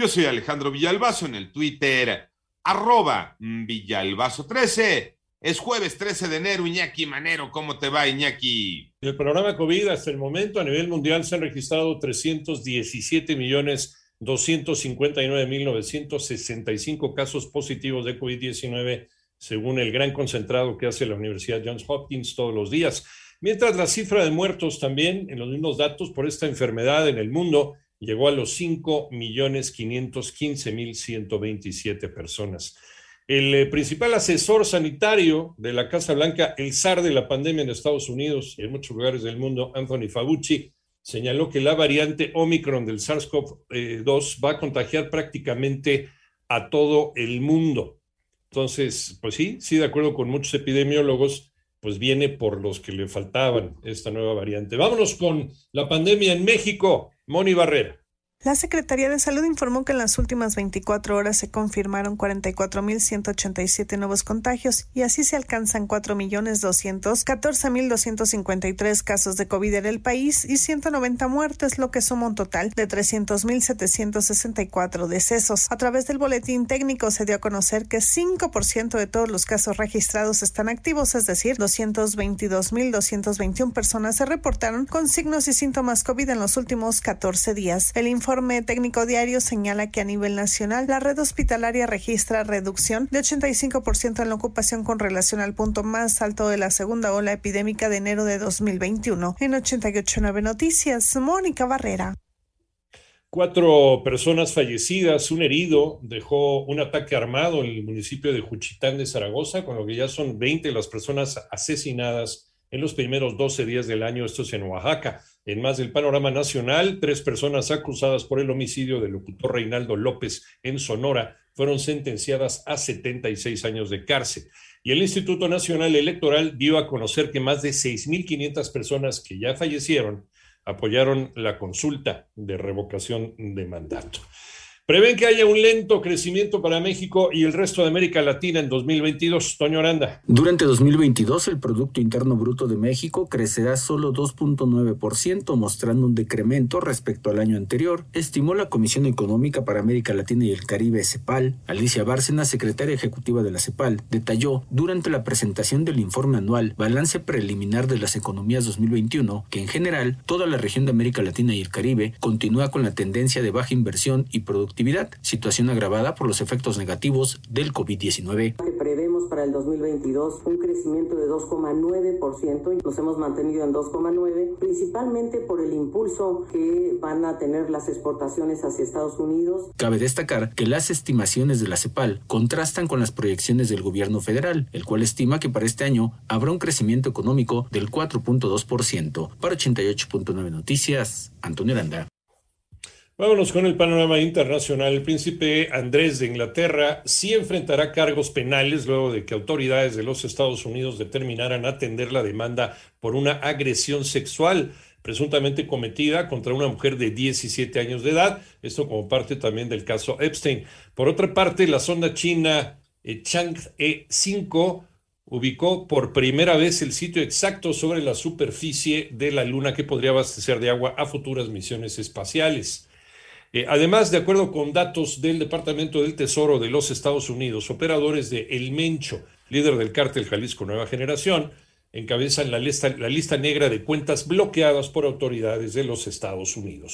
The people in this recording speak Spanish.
Yo soy Alejandro Villalbazo en el Twitter, arroba Villalbazo13. Es jueves 13 de enero, Iñaki Manero. ¿Cómo te va, Iñaki? El programa COVID hasta el momento a nivel mundial se han registrado 317 millones 259 mil 965 casos positivos de COVID-19, según el gran concentrado que hace la Universidad Johns Hopkins todos los días. Mientras la cifra de muertos también, en los mismos datos por esta enfermedad en el mundo, llegó a los 5.515.127 personas. El eh, principal asesor sanitario de la Casa Blanca, el zar de la pandemia en Estados Unidos y en muchos lugares del mundo, Anthony Fauci, señaló que la variante Omicron del SARS-CoV-2 va a contagiar prácticamente a todo el mundo. Entonces, pues sí, sí, de acuerdo con muchos epidemiólogos, pues viene por los que le faltaban esta nueva variante. Vámonos con la pandemia en México. Moni Barrera. La Secretaría de Salud informó que en las últimas 24 horas se confirmaron 44.187 nuevos contagios y así se alcanzan 4.214.253 casos de COVID en el país y 190 muertes, lo que suma un total de 300.764 decesos. A través del boletín técnico se dio a conocer que 5% de todos los casos registrados están activos, es decir, 222.221 personas se reportaron con signos y síntomas COVID en los últimos 14 días. El informe informe técnico diario señala que a nivel nacional la red hospitalaria registra reducción de 85% en la ocupación con relación al punto más alto de la segunda ola epidémica de enero de 2021. En 889 Noticias, Mónica Barrera. Cuatro personas fallecidas, un herido, dejó un ataque armado en el municipio de Juchitán de Zaragoza, con lo que ya son 20 las personas asesinadas en los primeros 12 días del año, esto es en Oaxaca. En más del panorama nacional, tres personas acusadas por el homicidio del locutor Reinaldo López en Sonora fueron sentenciadas a 76 años de cárcel. Y el Instituto Nacional Electoral dio a conocer que más de 6.500 personas que ya fallecieron apoyaron la consulta de revocación de mandato. Prevén que haya un lento crecimiento para México y el resto de América Latina en 2022. Toño Aranda. Durante 2022, el Producto Interno Bruto de México crecerá solo 2.9%, mostrando un decremento respecto al año anterior, estimó la Comisión Económica para América Latina y el Caribe, CEPAL. Alicia Bárcena, secretaria ejecutiva de la CEPAL, detalló durante la presentación del informe anual Balance Preliminar de las Economías 2021 que en general toda la región de América Latina y el Caribe continúa con la tendencia de baja inversión y productividad situación agravada por los efectos negativos del COVID-19. Prevemos para el 2022 un crecimiento de 2,9% y nos hemos mantenido en 2,9%, principalmente por el impulso que van a tener las exportaciones hacia Estados Unidos. Cabe destacar que las estimaciones de la CEPAL contrastan con las proyecciones del gobierno federal, el cual estima que para este año habrá un crecimiento económico del 4.2%. Para 88.9 Noticias, Antonio Aranda. Vámonos con el panorama internacional. El príncipe Andrés de Inglaterra sí enfrentará cargos penales luego de que autoridades de los Estados Unidos determinaran atender la demanda por una agresión sexual presuntamente cometida contra una mujer de 17 años de edad, esto como parte también del caso Epstein. Por otra parte, la sonda china eh, Chang'e 5 ubicó por primera vez el sitio exacto sobre la superficie de la Luna que podría abastecer de agua a futuras misiones espaciales. Eh, además, de acuerdo con datos del Departamento del Tesoro de los Estados Unidos, operadores de El Mencho, líder del cártel Jalisco Nueva Generación, encabezan la lista, la lista negra de cuentas bloqueadas por autoridades de los Estados Unidos.